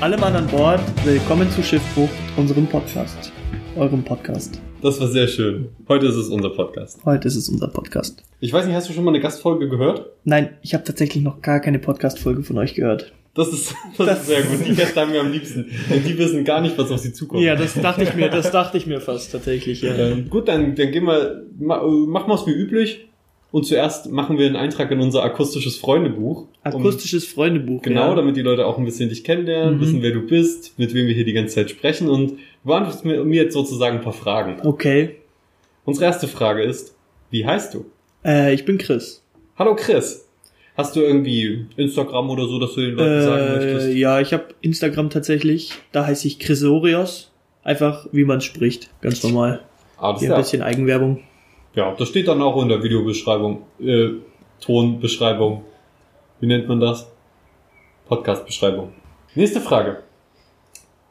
Alle Mann an Bord, willkommen zu Schiffbruch, unserem Podcast. Eurem Podcast. Das war sehr schön. Heute ist es unser Podcast. Heute ist es unser Podcast. Ich weiß nicht, hast du schon mal eine Gastfolge gehört? Nein, ich habe tatsächlich noch gar keine Podcast-Folge von euch gehört. Das ist, das, das ist sehr gut. Die Gäste haben wir am liebsten. Denn die wissen gar nicht, was auf sie zukommt. Ja, das dachte ich mir, das dachte ich mir fast tatsächlich, ja. Ähm, gut, dann, dann gehen wir, ma, machen wir es wie üblich. Und zuerst machen wir einen Eintrag in unser akustisches Freundebuch. Akustisches um, Freundebuch, Genau, ja. damit die Leute auch ein bisschen dich kennenlernen, mhm. wissen, wer du bist, mit wem wir hier die ganze Zeit sprechen und beantwortest mir, mir jetzt sozusagen ein paar Fragen. Okay. Unsere erste Frage ist, wie heißt du? Äh, ich bin Chris. Hallo Chris. Hast du irgendwie Instagram oder so, dass du den Leuten äh, sagen möchtest? Ja, ich habe Instagram tatsächlich. Da heiße ich Chrisorios. Einfach, wie man spricht. Ganz normal. Alles Hier ein bisschen Eigenwerbung. Ja, das steht dann auch in der Videobeschreibung, äh, Tonbeschreibung. Wie nennt man das? Podcastbeschreibung. Nächste Frage.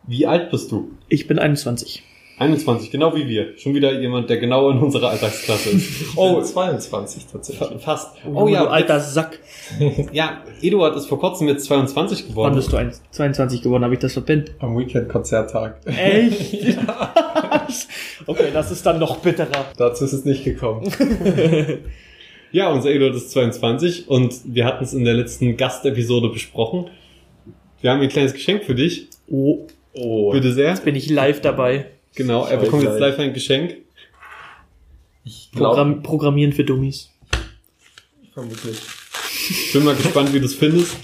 Wie alt bist du? Ich bin 21. 21, genau wie wir. Schon wieder jemand, der genau in unserer Alltagsklasse ist. Oh, 22 tatsächlich. Fast. Oh, oh ja, du alter Sack. ja, Eduard ist vor kurzem jetzt 22 geworden. Wann bist du 22 geworden? Habe ich das verpennt? Am Weekend-Konzerttag. Echt? ja. okay, das ist dann noch bitterer. Dazu ist es nicht gekommen. ja, unser Eduard ist 22 und wir hatten es in der letzten Gastepisode besprochen. Wir haben ein kleines Geschenk für dich. Oh. Oh. Bitte sehr. Jetzt bin ich live dabei. Genau, er bekommt jetzt live ein Geschenk. Ich Programm Programmieren für Dummies. Vermutlich. Ich bin mal gespannt, wie du es findest.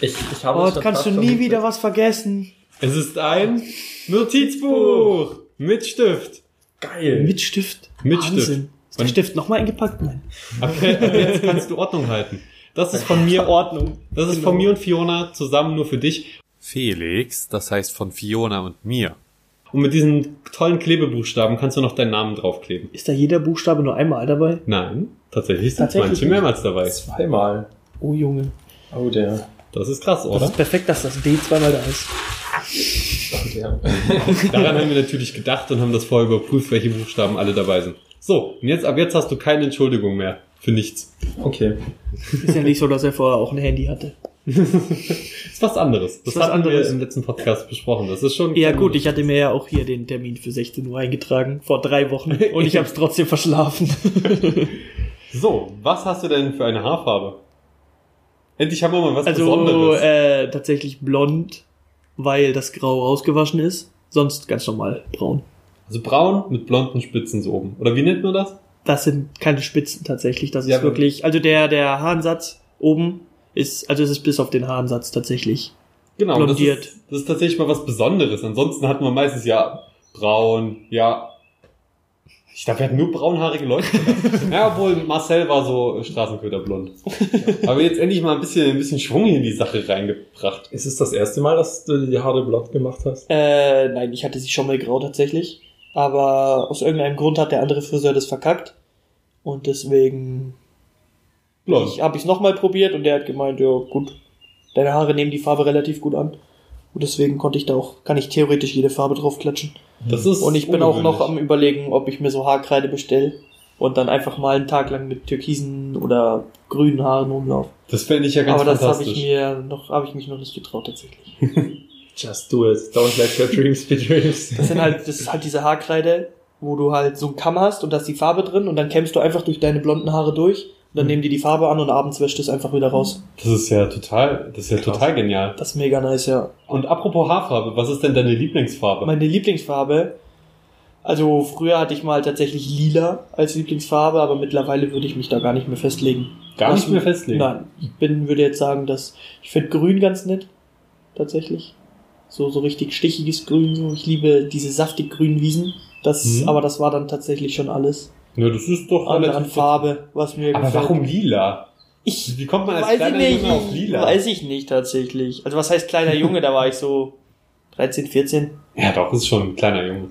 Ich, ich habe oh, kannst du nie wieder was vergessen. Es ist ein Notizbuch mit Stift. Geil. Mit Stift. Mit Wahnsinn. Stift. Ist der Stift nochmal eingepackt? Nein. Okay, jetzt kannst du Ordnung halten. Das ist von mir Ordnung. Das ist von mir und Fiona zusammen nur für dich. Felix, das heißt von Fiona und mir. Und mit diesen tollen Klebebuchstaben kannst du noch deinen Namen draufkleben. Ist da jeder Buchstabe nur einmal dabei? Nein, tatsächlich sind tatsächlich manche mehrmals dabei. Zweimal. Oh Junge. Oh der. Das ist krass, oder? Das ist perfekt, dass das D zweimal da ist. Oh, ja. Daran haben wir natürlich gedacht und haben das vorher überprüft, welche Buchstaben alle dabei sind. So, und jetzt ab jetzt hast du keine Entschuldigung mehr für nichts. Okay. Ist ja nicht so, dass er vorher auch ein Handy hatte. Das ist was anderes. Das, das hatten anderes. wir im letzten Podcast besprochen. Das ist schon. Ja gut, ich hatte mir ja auch hier den Termin für 16 Uhr eingetragen vor drei Wochen und ich habe es trotzdem verschlafen. so, was hast du denn für eine Haarfarbe? Endlich haben wir mal was also, Besonderes. Äh, tatsächlich blond, weil das Grau rausgewaschen ist. Sonst ganz normal braun. Also braun mit blonden Spitzen so oben. Oder wie nennt man das? Das sind keine Spitzen tatsächlich. Das ist ja, wirklich. Also der der Haaransatz oben ist, also es ist bis auf den Haaransatz tatsächlich genau, blondiert. Das ist, das ist tatsächlich mal was Besonderes. Ansonsten hat man meistens ja braun, ja. Ich dachte, wir hatten nur braunhaarige Leute. ja, obwohl Marcel war so Straßenköderblond. Aber jetzt endlich mal ein bisschen, ein bisschen Schwung in die Sache reingebracht. Ist es das erste Mal, dass du die Haare blond gemacht hast? Äh, nein, ich hatte sie schon mal grau tatsächlich. Aber aus irgendeinem Grund hat der andere Friseur das verkackt. Und deswegen Blond. Ich habe es nochmal probiert und der hat gemeint, ja gut, deine Haare nehmen die Farbe relativ gut an. Und deswegen konnte ich da auch, kann ich theoretisch jede Farbe drauf klatschen. Das ist und ich bin auch noch am überlegen, ob ich mir so Haarkreide bestelle und dann einfach mal einen Tag lang mit türkisen oder grünen Haaren rumlaufe. Das fände ich ja ganz Aber das habe ich mir noch, habe ich mich noch nicht getraut tatsächlich. Just do it. Don't let your dreams be dreams. Das sind halt, das ist halt diese Haarkreide, wo du halt so einen Kamm hast und da ist die Farbe drin und dann kämmst du einfach durch deine blonden Haare durch dann mhm. nehmen die die Farbe an und abends wäscht es einfach wieder raus. Das ist ja total, das ist ja Krass. total genial. Das ist mega nice, ja. Und apropos Haarfarbe, was ist denn deine Lieblingsfarbe? Meine Lieblingsfarbe? Also früher hatte ich mal tatsächlich lila als Lieblingsfarbe, aber mittlerweile würde ich mich da gar nicht mehr festlegen. Gar nicht mehr festlegen? Nein. Ich bin, würde jetzt sagen, dass ich finde grün ganz nett. Tatsächlich. So, so richtig stichiges Grün. Ich liebe diese saftig grünen Wiesen. Das, mhm. aber das war dann tatsächlich schon alles. Ja, das ist doch an, an Farbe, was mir Aber gefällt. warum lila? Ich Wie kommt man als kleiner nicht, Junge auf lila? Weiß ich nicht tatsächlich. Also was heißt kleiner Junge? Da war ich so 13, 14. Ja, doch, ist schon ein kleiner Junge.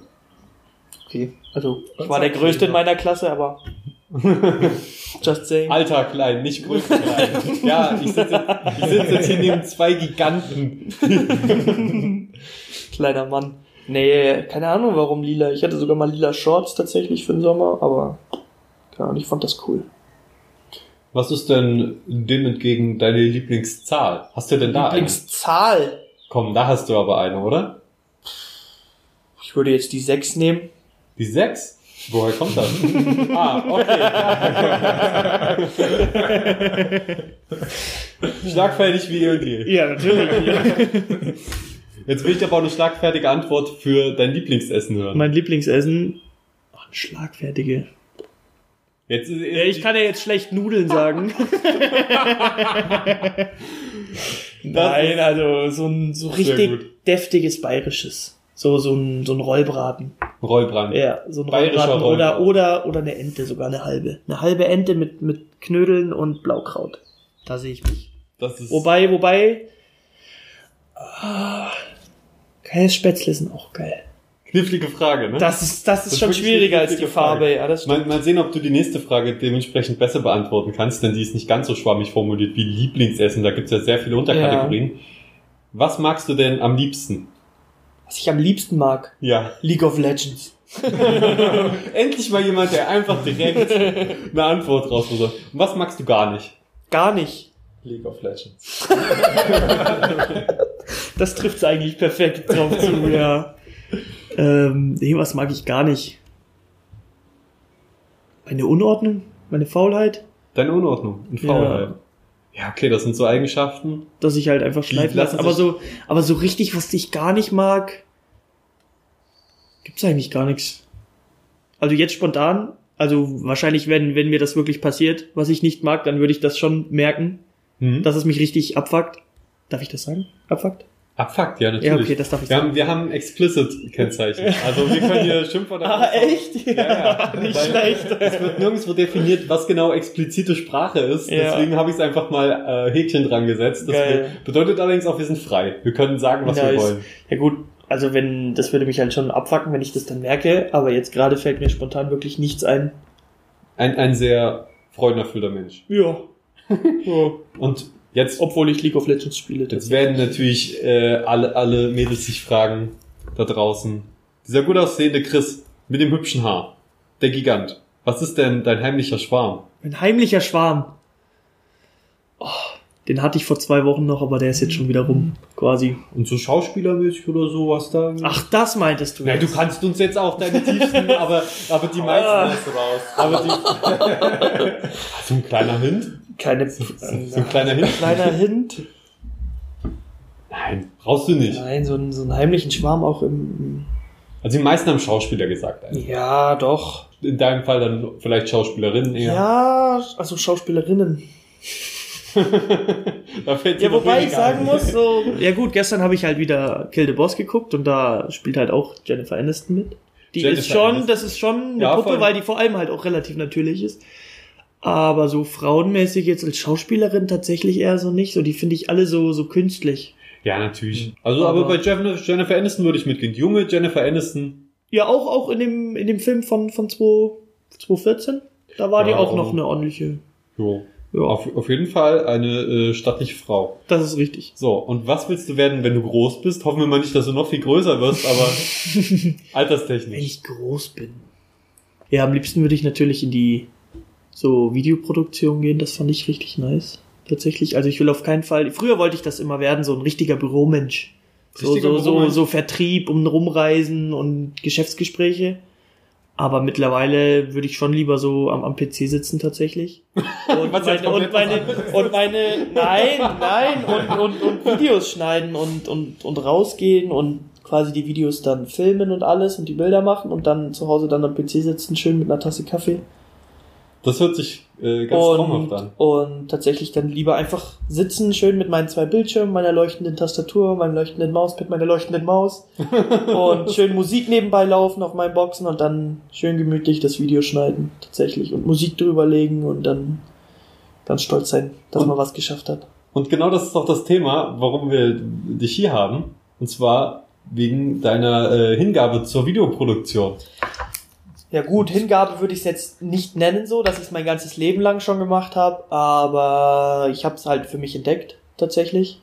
Okay, also ich war der Größte in meiner Klasse, aber just saying. Alter klein, nicht größte klein. ja, ich sitze ich sitz jetzt hier neben zwei Giganten. Kleiner Mann. Nee, keine Ahnung warum lila. Ich hatte sogar mal lila Shorts tatsächlich für den Sommer, aber keine Ahnung, ich fand das cool. Was ist denn dem entgegen deine Lieblingszahl? Hast du denn da eine? Lieblingszahl. Komm, da hast du aber eine, oder? Ich würde jetzt die 6 nehmen. Die sechs? Woher kommt das? ah, okay. Schlagfertig wie irgendwie. Ja, natürlich. Jetzt will ich aber auch eine schlagfertige Antwort für dein Lieblingsessen hören. mein Lieblingsessen. Oh, eine schlagfertige. Jetzt, Ja, ich kann ja jetzt schlecht Nudeln sagen. Nein, also so ein so richtig deftiges bayerisches. So, so ein, so ein Rollbraten. Rollbrand. Ja, so ein Bayerischer Rollbraten oder, Rollbraten. oder, oder eine Ente, sogar eine halbe. Eine halbe Ente mit, mit Knödeln und Blaukraut. Da sehe ich mich. Das ist Wobei, wobei, ah, kleines Spätzle sind auch geil. knifflige Frage, ne? Das ist, das ist Das schon ist schwieriger als die Farbe. Ja, das stimmt. Mal, mal sehen, ob du die nächste Frage dementsprechend besser beantworten kannst, denn die ist nicht ganz so schwammig formuliert wie Lieblingsessen. Da gibt's ja sehr viele Unterkategorien. Was magst du denn am liebsten? Was ich am liebsten mag, Ja. League of Legends. Endlich mal jemand, der einfach direkt eine Antwort rausholt. Und was magst du gar nicht? Gar nicht. League of Legends. Das trifft's eigentlich perfekt drauf zu, ja. Ähm, nee, was mag ich gar nicht? Meine Unordnung? Meine Faulheit? Deine Unordnung und Faulheit. Ja. okay, das sind so Eigenschaften. Dass ich halt einfach schleifen lasse. Aber so, aber so richtig, was ich gar nicht mag, gibt's eigentlich gar nichts. Also jetzt spontan, also wahrscheinlich, wenn, wenn mir das wirklich passiert, was ich nicht mag, dann würde ich das schon merken, Hm? dass es mich richtig abfuckt. Darf ich das sagen? Abfuckt? Abfuckt, ja, natürlich. Ja, okay, das darf ich wir sagen. haben, wir haben Explicit-Kennzeichen. Also wir können hier Schimpfwörter Ah, echt? Ja, ja. nicht Weil schlecht. Es wird nirgendwo definiert, was genau explizite Sprache ist. Ja. Deswegen habe ich es einfach mal äh, Häkchen dran gesetzt. Das wir, bedeutet allerdings auch, wir sind frei. Wir können sagen, was wir Nice. wollen. Ja gut, also wenn, das würde mich halt schon abfacken, wenn ich das dann merke, aber jetzt gerade fällt mir spontan wirklich nichts ein. Ein, ein sehr freudenerfüllter Mensch. Ja. ja. Und jetzt, Obwohl ich League of Legends spiele. jetzt werden natürlich äh, alle, alle Mädels sich fragen, da draußen. Dieser gut aussehende Chris mit dem hübschen Haar. Der Gigant. Was ist denn dein heimlicher Schwarm? Ein heimlicher Schwarm. Oh, den hatte ich vor zwei Wochen noch, aber der ist jetzt schon wieder rum, quasi. Und so schauspielermäßig oder so, was da? Ach, das meintest du Ja, du kannst uns jetzt auch deine tiefsten, aber, aber die meisten Ah. hast du raus. Aber die, so ein kleiner Hint? Keine, So ein kleiner Hint? kleiner Hint. Nein, brauchst du nicht. Nein, so, einen- so einen heimlichen Schwarm auch im, Also die meisten haben Schauspieler gesagt. Eigentlich. ja, doch. In deinem Fall dann vielleicht Schauspielerinnen eher. Ja, also Schauspielerinnen. da fällt dir Ja, wobei ich sagen ein. muss, so, ja gut, gestern habe ich halt wieder Kill the Boss geguckt und da spielt halt auch Jennifer Aniston mit. Die Jennifer ist schon, Aniston. das ist schon eine Ja, Puppe, weil die vor allem halt auch relativ natürlich ist. Aber so frauenmäßig jetzt als Schauspielerin tatsächlich eher so nicht. So, die finde ich alle so, so künstlich. Ja, natürlich. Also, aber, Aber- bei Jennifer, Jennifer Aniston würde ich mitgehen. Die junge Jennifer Aniston. Ja, auch, auch in dem, in dem Film von, von 2, 2014. Da war die Ja, auch aber- noch eine ordentliche. Jo. Ja, Auf, auf jeden Fall eine äh, stattliche Frau. das ist richtig. So, und was willst du werden, wenn du groß bist? Hoffen wir mal nicht, dass du noch viel größer wirst, aber Wenn alterstechnisch. ich groß bin. Ja, am liebsten würde ich natürlich in die so Videoproduktion gehen. Das fand ich richtig nice. Tatsächlich. Also ich will auf keinen Fall. Früher wollte ich das immer werden, so ein richtiger Büromensch. So, Richtiger so, so, Büromensch? so Vertrieb, um rumreisen und Geschäftsgespräche. Aber mittlerweile würde ich schon lieber so am, am PC sitzen tatsächlich. Und meine, und meine, und meine, nein, nein, und, und, und Videos schneiden und, und, und rausgehen und quasi die Videos dann filmen und alles und die Bilder machen und dann zu Hause dann am PC sitzen, schön mit einer Tasse Kaffee. Das hört sich äh, ganz traumhaft an. und tatsächlich dann lieber einfach sitzen, schön mit meinen zwei Bildschirmen, meiner leuchtenden Tastatur, meinem leuchtenden Mauspad, meiner leuchtenden Maus und schön Musik nebenbei laufen auf meinen Boxen und dann schön gemütlich das Video schneiden, tatsächlich und Musik drüber legen und dann ganz stolz sein, dass Und- man was geschafft hat. Und genau das ist auch das Thema, warum wir dich hier haben. Und zwar wegen deiner äh, Hingabe zur Videoproduktion. Ja gut, Hingabe würde ich es jetzt nicht nennen so, dass ich es mein ganzes Leben lang schon gemacht habe, aber ich habe es halt für mich entdeckt, tatsächlich.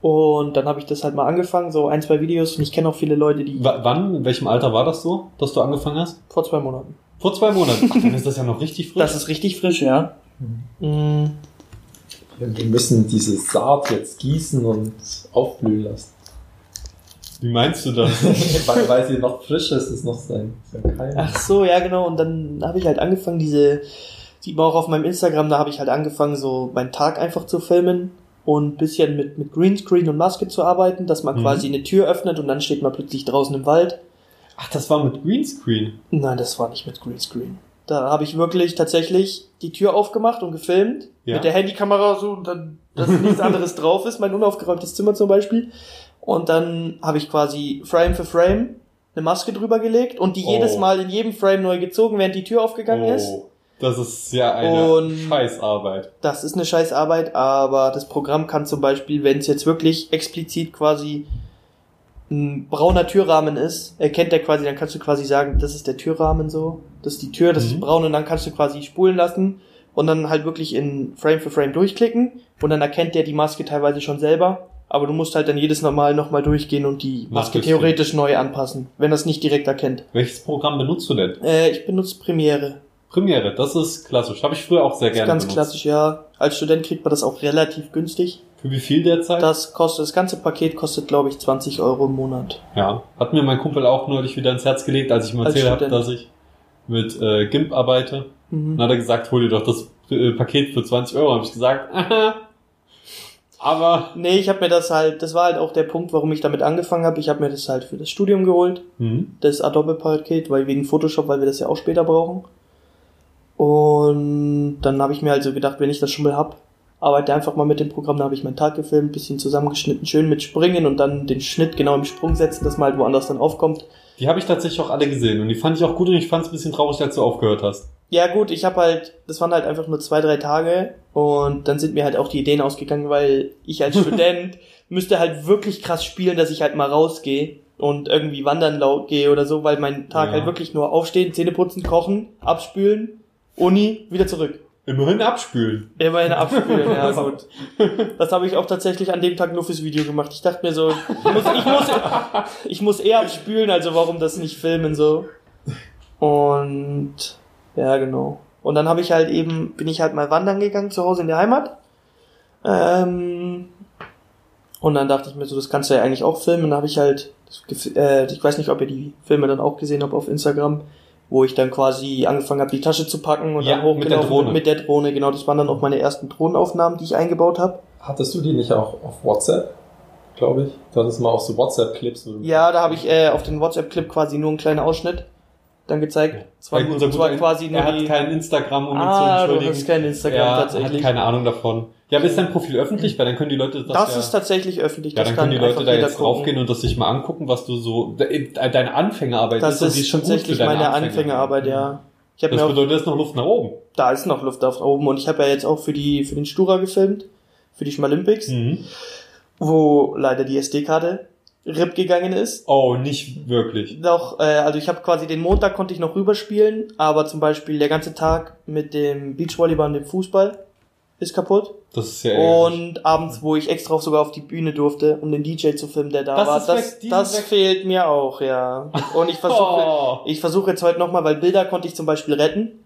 Und dann habe ich das halt mal angefangen, so ein, zwei Videos und ich kenne auch viele Leute, die W wann, in welchem Alter war das so, dass du angefangen hast? vor zwei Monaten. Vor zwei Monaten. Ach, dann ist das ja noch richtig frisch. Das ist richtig frisch, ja. Mm, Wir müssen diese Saat jetzt gießen und aufblühen lassen. Wie meinst du das? weil, weil sie noch frisch ist, ist noch sein. Ist. Ach so, ja genau. Und dann habe ich halt angefangen, diese, sieht man auch auf meinem Instagram, da habe ich halt angefangen, so meinen Tag einfach zu filmen und ein bisschen mit, mit Greenscreen und Maske zu arbeiten, dass man Mhm. quasi eine Tür öffnet und dann steht man plötzlich draußen im Wald. Ach, das war mit Greenscreen. Nein, das war nicht mit Greenscreen. Da habe ich wirklich tatsächlich die Tür aufgemacht und gefilmt. Ja. Mit der Handykamera so, und dann, dass nichts anderes drauf ist, mein unaufgeräumtes Zimmer zum Beispiel. Und dann habe ich quasi Frame für Frame eine Maske drüber gelegt und die Oh. jedes Mal in jedem Frame neu gezogen, während die Tür aufgegangen ist. Oh, das ist ja eine Und- Scheißarbeit. Das ist eine scheiß Arbeit, aber das Programm kann zum Beispiel, wenn es jetzt wirklich explizit quasi ein brauner Türrahmen ist, erkennt er quasi, dann kannst du quasi sagen, das ist der Türrahmen so, das ist die Tür, das Mhm. ist braun und dann kannst du quasi spulen lassen und dann halt wirklich in Frame für Frame durchklicken und dann erkennt der die Maske teilweise schon selber, aber du musst halt dann jedes Mal nochmal durchgehen und die Maske theoretisch neu anpassen, wenn das nicht direkt erkennt. Welches Programm benutzt du denn? Äh, ich benutze Premiere. Premiere, das ist klassisch. Habe ich früher auch sehr Das ist gerne ganz benutzt. klassisch, ja. Als Student kriegt man das auch relativ günstig. Für wie viel derzeit? Das kostet, das ganze Paket kostet, glaube ich, 20 Euro im Monat. Ja, hat mir mein Kumpel auch neulich wieder ins Herz gelegt, als ich ihm erzählt habe, dass ich mit äh, GIMP arbeite. Mhm. Dann hat er gesagt, hol dir doch das äh, Paket für 20 Euro. Habe ich gesagt, aha. Aber, Nee, ich habe mir das halt, das war halt auch der Punkt, warum ich damit angefangen habe. Ich habe mir das halt für das Studium geholt, hm, das Adobe-Paket, weil wegen Photoshop, weil wir das ja auch später brauchen. Und dann habe ich mir also gedacht, wenn ich das schon mal hab, arbeite einfach mal mit dem Programm, dann habe ich meinen Tag gefilmt, bisschen zusammengeschnitten, schön mit Springen und dann den Schnitt genau im Sprung setzen, dass man halt woanders dann aufkommt. die habe ich tatsächlich auch alle gesehen und die fand ich auch gut und ich fand es ein bisschen traurig, als du aufgehört hast. Ja gut, ich habe halt, das waren halt einfach nur zwei, drei Tage und dann sind mir halt auch die Ideen ausgegangen, weil ich als Student müsste halt wirklich krass spielen, dass ich halt mal rausgehe und irgendwie wandern laut gehe oder so, weil mein Tag Ja. halt wirklich nur aufstehen, Zähne putzen, kochen, abspülen, Uni, wieder zurück. Immerhin abspülen. Immerhin abspülen, ja gut. Das habe ich auch tatsächlich an dem Tag nur fürs Video gemacht. Ich dachte mir so, ich muss, ich muss, ich muss eher abspülen, also warum das nicht filmen so. Und ja, genau. Und dann habe ich halt eben, bin ich halt mal wandern gegangen zu Hause in der Heimat. Ähm, und dann dachte ich mir so, das kannst du ja eigentlich auch filmen. Dann habe ich halt, äh, ich weiß nicht, ob ihr die Filme dann auch gesehen habt auf Instagram, wo ich dann quasi angefangen habe, die Tasche zu packen und Ja, dann mit der Drohne. mit der Drohne. Genau, das waren dann auch meine ersten Drohnenaufnahmen, die ich eingebaut habe. Hattest du die nicht auch auf WhatsApp? Glaube ich. Du hattest mal auch so WhatsApp-Clips. Ja, da habe ich äh, auf den WhatsApp-Clip quasi nur einen kleinen Ausschnitt dann gezeigt. Es war, Weil unser es war quasi er hat kein Instagram, um ihn zu ah, du entschuldigen. hast kein Instagram er tatsächlich. hat keine Ahnung davon. Ja, aber ist dein Profil öffentlich? Weil dann können die Leute das, das ja, ist tatsächlich öffentlich. ja, das dann können die Leute da jetzt draufgehen und das sich mal angucken, was du so, de- deine Anfängerarbeit Das und die ist schon tatsächlich meine Anfängerarbeit, ja. Ich Das bedeutet, da ist noch Luft nach oben. da ist noch Luft auf oben und ich habe ja jetzt auch für die für den Stura gefilmt, für die Schmalympics, Mhm. wo leider die SD-Karte RIP gegangen ist. Oh, nicht wirklich. Doch, äh, also ich habe quasi den Montag konnte ich noch rüberspielen, aber zum Beispiel der ganze Tag mit dem Beachvolleyball und dem Fußball ist kaputt. Das ist ja. Und abends, wo ich extra sogar auf die Bühne durfte, um den DJ zu filmen, der da Das war, das, das weg. fehlt mir auch, ja. Und ich versuche, Oh. ich versuche jetzt heute nochmal, weil Bilder konnte ich zum Beispiel retten,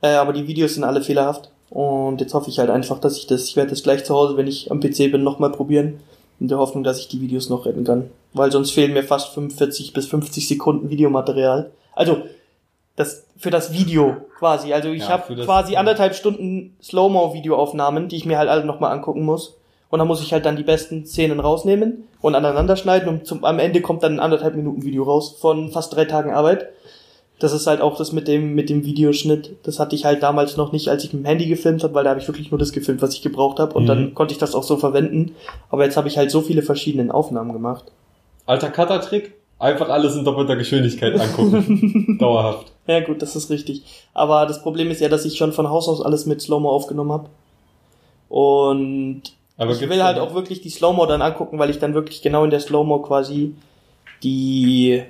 äh, aber die Videos sind alle fehlerhaft. Und jetzt hoffe ich halt einfach, dass ich das, ich werde das gleich zu Hause, wenn ich am PC bin, nochmal probieren. In der Hoffnung, dass ich die Videos noch retten kann. Weil sonst fehlen mir fast 45 bis 50 Sekunden Videomaterial. Also, das, für das Video quasi. Also ich Ja, habe quasi anderthalb Stunden Slow-Mo-Videoaufnahmen, die ich mir halt alle nochmal angucken muss. Und dann muss ich halt dann die besten Szenen rausnehmen und aneinander schneiden und zum, am Ende kommt dann ein anderthalb Minuten Video raus von fast drei Tagen Arbeit. Das ist halt auch das mit dem, mit dem Videoschnitt. Das hatte ich halt damals noch nicht, als ich mit dem Handy gefilmt habe, weil da habe ich wirklich nur das gefilmt, was ich gebraucht habe. Und Mhm. dann konnte ich das auch so verwenden. Aber jetzt habe ich halt so viele verschiedene Aufnahmen gemacht. Alter Cutter-Trick? Einfach alles in doppelter Geschwindigkeit angucken. Dauerhaft. Ja gut, das ist richtig. Aber das Problem ist ja, dass ich schon von Haus aus alles mit Slow-Mo aufgenommen habe. Und Aber ich will halt auch wirklich die Slow-Mo dann angucken, weil ich dann wirklich genau in der Slow-Mo quasi die,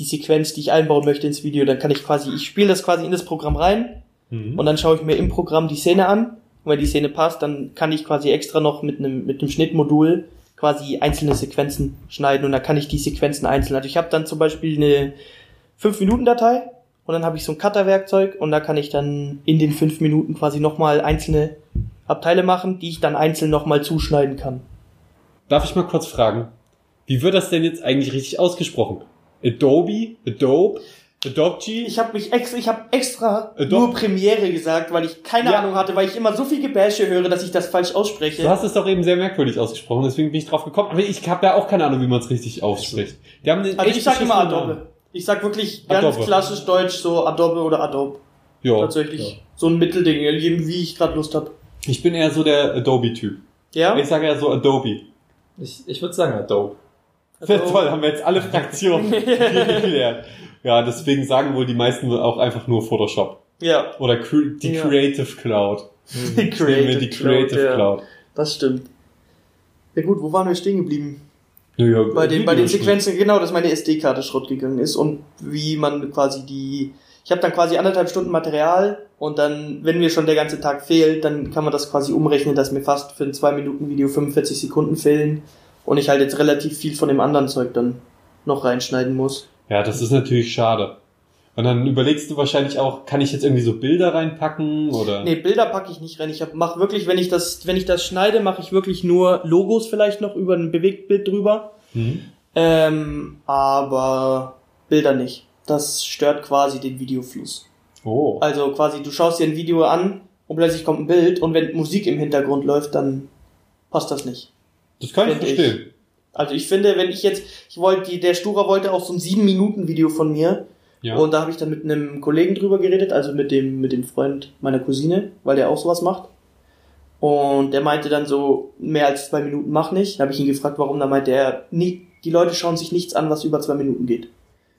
die Sequenz, die ich einbauen möchte ins Video, dann kann ich quasi, ich spiele das quasi in das Programm rein Mhm. und dann schaue ich mir im Programm die Szene an. Und wenn die Szene passt, dann kann ich quasi extra noch mit einem, mit einem Schnittmodul quasi einzelne Sequenzen schneiden und dann kann ich die Sequenzen einzeln. Also ich habe dann zum Beispiel eine 5-Minuten-Datei und Und dann habe ich so ein Cutter-Werkzeug und da kann ich dann in den fünf Minuten quasi nochmal einzelne Abteile machen, die ich dann einzeln nochmal zuschneiden kann. Darf ich mal kurz fragen, wie wird das denn jetzt eigentlich richtig ausgesprochen? Adobe? Adobe? Adobe? Ich habe mich extra, ich habe extra Adobe- nur Premiere gesagt, weil ich keine Ja. Ahnung hatte, weil ich immer so viel Gebäsche höre, dass ich das falsch ausspreche. Du hast es doch eben sehr merkwürdig ausgesprochen, deswegen bin ich drauf gekommen. Aber ich habe ja auch keine Ahnung, wie man es richtig ausspricht. Die haben Also ich sag immer Adobe. Namen. Ich sag wirklich ganz Adobe. klassisch deutsch so Adobe oder Adobe. Ja. Tatsächlich. So ein Mittelding, wie ich gerade Lust hab. Ich bin eher so der Adobe-Typ. Ja? Ich sage eher so Adobe. Ich, ich würde sagen Adobe. Sehr Adobe. toll, haben wir jetzt alle Fraktionen geklärt. Ja, deswegen sagen wohl die meisten auch einfach nur Photoshop. Ja. Oder Cre- die Ja. Creative Cloud. Die wir die Creative ja. Cloud. Das stimmt. Ja gut, wo waren wir stehen geblieben? Ja, ja, Bei den, bei den. Sequenzen, genau, dass meine SD-Karte Schrott gegangen ist und wie man quasi die. Ich habe dann quasi anderthalb Stunden Material und dann, wenn mir schon der ganze Tag fehlt, dann kann man das quasi umrechnen, dass mir fast für ein 2-Minuten-Video 45 Sekunden fehlen und ich halt jetzt relativ viel von dem anderen Zeug dann noch reinschneiden muss. Ja, das ist natürlich schade. Und dann überlegst du wahrscheinlich auch, kann ich jetzt irgendwie so Bilder reinpacken oder? Nee, Bilder packe ich nicht rein. Ich hab, mach wirklich, wenn ich das, wenn ich das schneide, mache ich wirklich nur Logos vielleicht noch über ein Bewegtbild drüber. Mhm. Ähm, aber Bilder nicht. Das stört quasi den Videofluss. Oh. Also quasi, du schaust dir ein Video an und plötzlich kommt ein Bild und wenn Musik im Hintergrund läuft, dann passt das nicht. Das kann ich Find ich. verstehen. Also ich finde, wenn ich jetzt, ich wollte, der Sturer wollte auch so ein 7-Minuten-Video von mir Ja. und da habe ich dann mit einem Kollegen drüber geredet, also mit dem, mit dem Freund meiner Cousine, weil der auch sowas macht. Und der meinte dann so, mehr als zwei Minuten mach nicht. Da habe ich ihn gefragt, warum. Da meinte er, nie, die Leute schauen sich nichts an, was über zwei Minuten geht.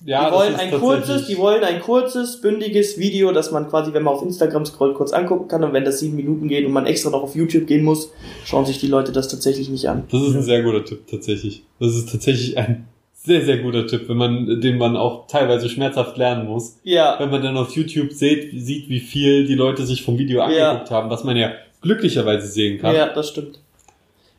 Ja, die wollen ein kurzes, die wollen ein kurzes, bündiges Video, das man quasi, wenn man auf Instagram scrollt, kurz angucken kann. Und wenn das sieben Minuten geht und man extra noch auf YouTube gehen muss, schauen sich die Leute das tatsächlich nicht an. Das ist ein sehr guter Tipp, tatsächlich. Das ist tatsächlich ein sehr, sehr guter Tipp, wenn man, den man auch teilweise schmerzhaft lernen muss. Ja, Wenn man dann auf YouTube sieht, sieht, wie viel die Leute sich vom Video Ja. angeguckt haben, was man ja glücklicherweise sehen kann. ja, das stimmt.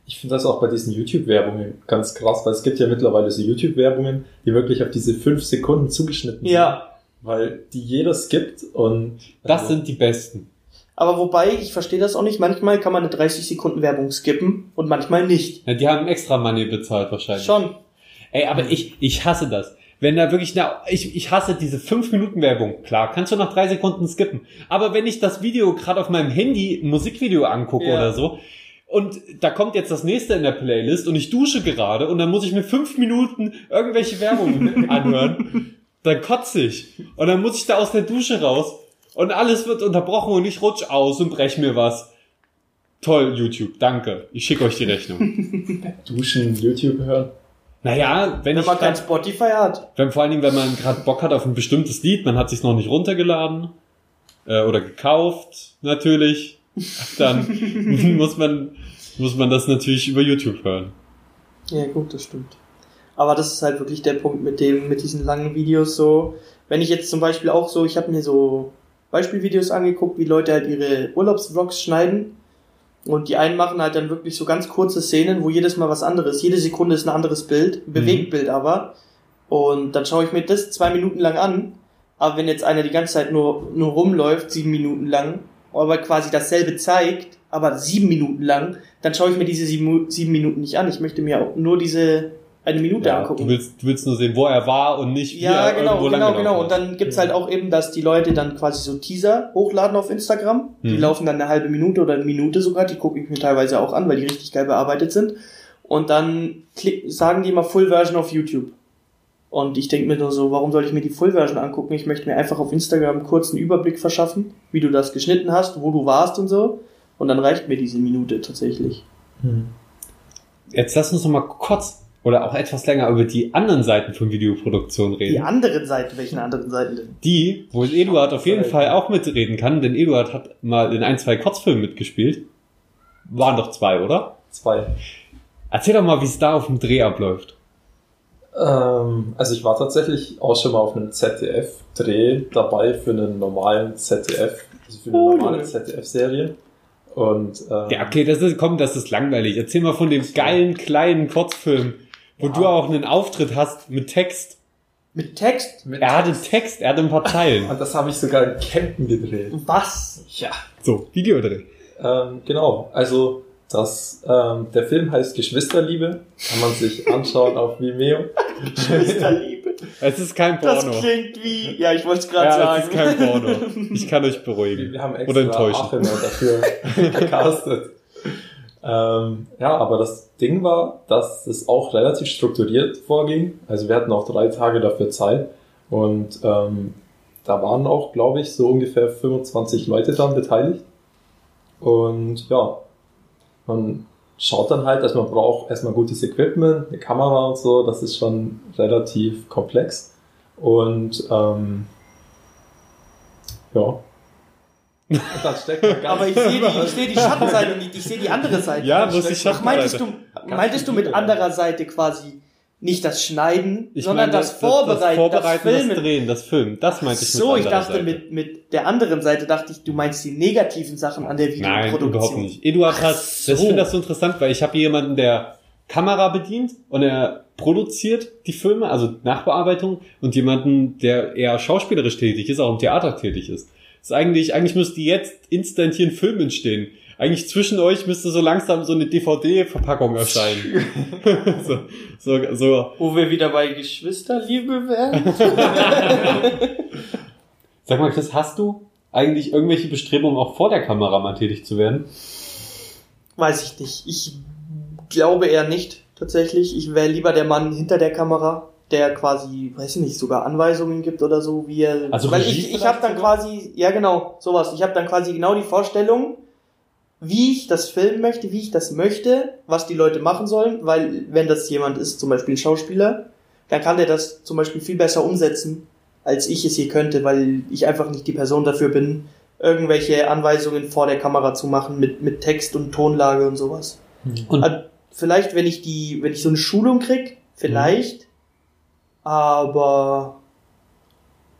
Ich finde das auch bei diesen YouTube-Werbungen ganz krass, weil es gibt ja mittlerweile so YouTube-Werbungen, die wirklich auf diese fünf Sekunden zugeschnitten Ja, sind, weil die jeder skippt und Das sind die besten. aber wobei, ich verstehe das auch nicht. Manchmal kann man eine 30 Sekunden Werbung skippen und manchmal nicht. Ja, die haben extra Money bezahlt wahrscheinlich. Schon. Ey, aber ich, ich hasse das. Wenn da wirklich, na, ich, ich hasse diese 5-Minuten-Werbung. Klar, kannst du nach drei Sekunden skippen. Aber wenn ich das Video gerade auf meinem Handy, ein Musikvideo angucke Ja. oder so, und da kommt jetzt das nächste in der Playlist und ich dusche gerade und dann muss ich mir fünf Minuten irgendwelche Werbung anhören, dann kotze ich. Und dann muss ich da aus der Dusche raus und alles wird unterbrochen und ich rutsch aus und brech mir was. Toll, YouTube, danke. Ich schicke euch die Rechnung. Duschen, YouTube hören. Naja, wenn, Wenn ich man kein Spotify hat. wenn, vor allen Dingen, wenn man gerade Bock hat auf ein bestimmtes Lied, man hat sich noch nicht runtergeladen äh, oder gekauft, natürlich, dann muss man muss man das natürlich über YouTube hören. Ja, gut, das stimmt. Aber das ist halt wirklich der Punkt mit dem, mit diesen langen Videos so. Wenn ich jetzt zum Beispiel auch so, ich habe mir so Beispielvideos angeguckt, wie Leute halt ihre Urlaubsvlogs schneiden. Und die einen machen halt dann wirklich so ganz kurze Szenen, wo jedes Mal was anderes, jede Sekunde ist ein anderes Bild, ein Bewegtbild aber. Und dann schaue ich mir das zwei Minuten lang an. Aber wenn jetzt einer die ganze Zeit nur, nur rumläuft, sieben Minuten lang, aber quasi dasselbe zeigt, aber sieben Minuten lang, dann schaue ich mir diese sieben, sieben Minuten nicht an. Ich möchte mir auch nur diese eine Minute Ja, angucken. Du willst, du willst nur sehen, wo er war und nicht, wie Ja, er genau, irgendwo genau, genau. Und dann gibt's halt auch eben, dass die Leute dann quasi so Teaser hochladen auf Instagram. Die Mhm. laufen dann eine halbe Minute oder eine Minute sogar. Die gucke ich mir teilweise auch an, weil die richtig geil bearbeitet sind. Und dann klick, sagen die immer Full Version auf YouTube. Und ich denke mir nur so, warum soll ich mir die Full Version angucken? Ich möchte mir einfach auf Instagram kurz einen Überblick verschaffen, wie du das geschnitten hast, wo du warst und so. Und dann reicht mir diese Minute tatsächlich. Jetzt lass uns noch mal kurz oder auch etwas länger über die anderen Seiten von Videoproduktion Die reden. anderen Seite, welchen anderen Seiten denn? Die, wo Eduard auf jeden Seiten. Fall auch mitreden kann, denn Eduard hat mal in ein, zwei Kurzfilmen mitgespielt. Waren doch zwei, oder? Zwei. Erzähl doch mal, wie es da auf dem Dreh abläuft. Ähm, also ich war tatsächlich auch schon mal auf einem ZDF-Dreh dabei für einen normalen ZDF, also für eine Oh, normale. ZDF-Serie. Und ähm, Ja, okay, das ist, komm, das ist langweilig. Erzähl mal von dem geilen kleinen Kurzfilm, wo Ja. du auch einen Auftritt hast mit Text. Mit Text? Mit Er hat den Text, er hat ein paar Zeilen. Und das habe ich sogar in Campen gedreht. Was? Ja. So, Videodreh. Ähm, genau, also das, ähm, der Film heißt Geschwisterliebe. Kann man sich anschauen auf Vimeo. Geschwisterliebe. Es ist kein Das Porno. klingt wie, ja, ich wollte es gerade Ja, sagen. es ist kein Porno. Ich kann euch Wir beruhigen. haben extra Oder enttäuschen. Achim dafür gecastet. Ähm, ja, aber das Ding war, dass es auch relativ strukturiert vorging. Also wir hatten auch drei Tage dafür Zeit und ähm, da waren auch, glaube ich, so ungefähr 25 Leute dann beteiligt. Und ja, man schaut dann halt, dass man braucht erstmal gutes Equipment, eine Kamera und so. Das ist schon relativ komplex. Und ähm, ja. Aber ich sehe die, ich sehe die Schattenseite nicht, ich sehe die andere Seite. Ja, ist die Ach, meintest du, meintest du mit anderer Seite quasi nicht das Schneiden, Ich sondern meine, das, Vorbereiten, das, Vorbereiten, das, Filmen? Drehen, das Filmen. Das meinte ich so, ich anderer dachte Seite. mit, mit der anderen Seite dachte ich, du meinst die negativen Sachen an der Nein, Videoproduktion. überhaupt nicht. Eduard Ach hat, so. ich finde das so interessant, weil ich habe jemanden, der Kamera bedient und er produziert die Filme, also Nachbearbeitung, und jemanden, der eher schauspielerisch tätig ist, auch im Theater tätig ist. Das ist eigentlich, eigentlich müsste jetzt instant hier ein Film entstehen. Eigentlich zwischen euch müsste so langsam so eine DVD-Verpackung erscheinen. so, so, so. Wo wir wieder bei Geschwisterliebe wären. Sag mal, Chris, hast du eigentlich irgendwelche Bestrebungen, auch vor der Kamera mal tätig zu werden? Weiß ich nicht. Ich glaube eher nicht, tatsächlich. Ich wäre lieber der Mann hinter der Kamera, der quasi, weiß ich nicht, sogar Anweisungen gibt oder so, wie er. Also weil Regie ich, ich habe dann quasi, ja genau, sowas. Ich habe dann quasi genau die Vorstellung, wie ich das filmen möchte, wie ich das möchte, was die Leute machen sollen, weil wenn das jemand ist, zum Beispiel ein Schauspieler, dann kann der das zum Beispiel viel besser umsetzen, als ich es hier könnte, weil ich einfach nicht die Person dafür bin, irgendwelche Anweisungen vor der Kamera zu machen mit, mit Text und Tonlage und sowas. Und Also, vielleicht, wenn ich die, wenn ich so eine Schulung krieg, vielleicht, aber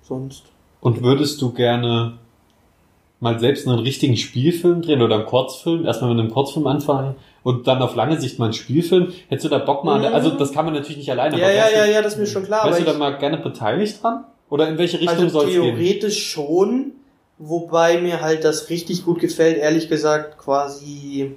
sonst. Und würdest du gerne mal selbst einen richtigen Spielfilm drehen oder einen Kurzfilm? Erstmal mit einem Kurzfilm anfangen und dann auf lange Sicht mal einen Spielfilm? Hättest du da Bock mal? an der- Mhm. Also das kann man natürlich nicht alleine. Ja, aber ja, ja, ja, das ist mir schon klar. Wärst du da mal gerne beteiligt dran? Oder in welche Richtung also soll es gehen? theoretisch schon, wobei mir halt das richtig gut gefällt, ehrlich gesagt, quasi